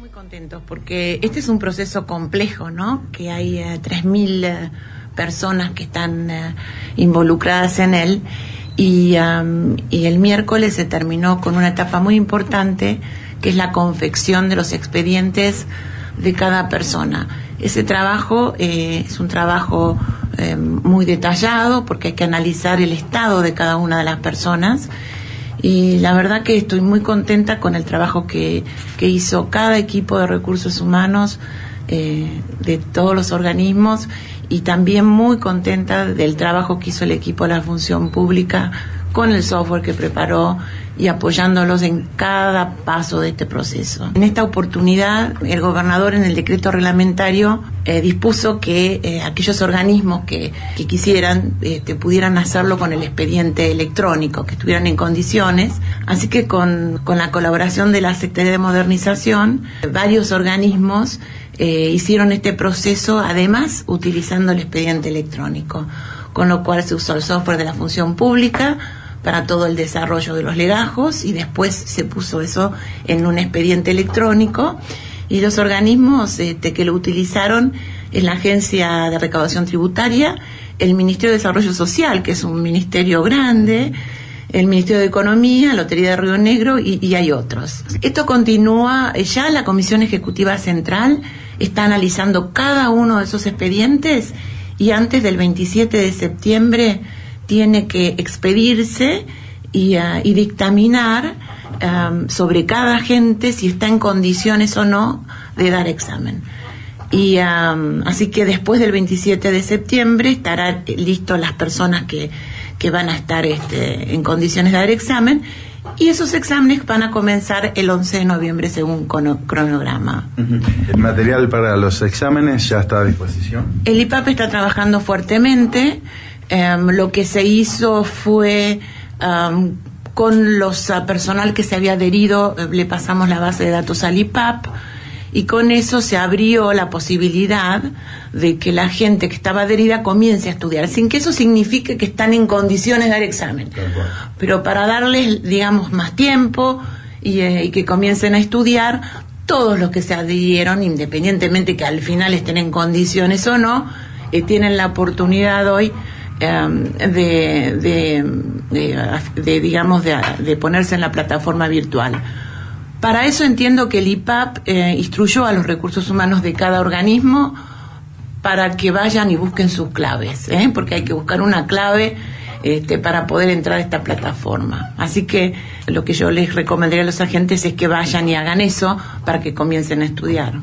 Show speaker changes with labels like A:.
A: muy contentos porque este es un proceso complejo, ¿no? Que hay eh, 3.000 eh, personas que están eh, involucradas en él y, el miércoles se terminó con una etapa muy importante que es la confección de los expedientes de cada persona. Ese trabajo eh, es un trabajo muy detallado porque hay que analizar el estado de cada una de las personas y la verdad que estoy muy contenta con el trabajo que, que hizo cada equipo de recursos humanos eh, de todos los organismos y también muy contenta del trabajo que hizo el equipo de la función pública con el software que preparó y apoyándolos en cada paso de este proceso. En esta oportunidad, el gobernador en el decreto reglamentario eh, dispuso que eh, aquellos organismos que, quisieran este, pudieran hacerlo con el expediente electrónico, que estuvieran en condiciones. Así que con, con la colaboración de la Secretaría de Modernización, varios organismos eh, hicieron este proceso, además utilizando el expediente electrónico, con lo cual se usó el software de la función pública para todo el desarrollo de los legajos y después se puso eso en un expediente electrónico y los organismos este, que lo utilizaron es la Agencia de Recaudación Tributaria, el Ministerio de Desarrollo Social, que es un ministerio grande, el Ministerio de Economía, la Lotería de Río Negro y, hay otros. Esto continúa, eh, ya la Comisión Ejecutiva Central está analizando cada uno de esos expedientes y antes del 27 de septiembre tiene que expedirse y, uh, y dictaminar um, sobre cada agente si está en condiciones o no de dar examen. Y um, así que después del 27 de septiembre estarán listos las personas que, que van a estar este, en condiciones de dar examen y esos exámenes van a comenzar el 11 de noviembre según cronograma.
B: ¿El material para los exámenes ya está a disposición?
A: El IPAP está trabajando fuertemente. Um, lo que se hizo fue um, con los uh, personal que se había adherido, le pasamos la base de datos al IPAP y con eso se abrió la posibilidad de que la gente que estaba adherida comience a estudiar, sin que eso signifique que están en condiciones de dar examen, pero para darles, digamos, más tiempo y, eh, y que comiencen a estudiar, todos los que se adhirieron, independientemente que al final estén en condiciones o no, eh, tienen la oportunidad hoy de, de, de, de, digamos, de, ponerse en la plataforma virtual. Para eso entiendo que el IPAP eh, instruyó a los recursos humanos de cada organismo para que vayan y busquen sus claves, ¿eh? porque hay que buscar una clave este, para poder entrar a esta plataforma. Así que lo que yo les recomendaría a los agentes es que vayan y hagan eso para que comiencen a estudiar.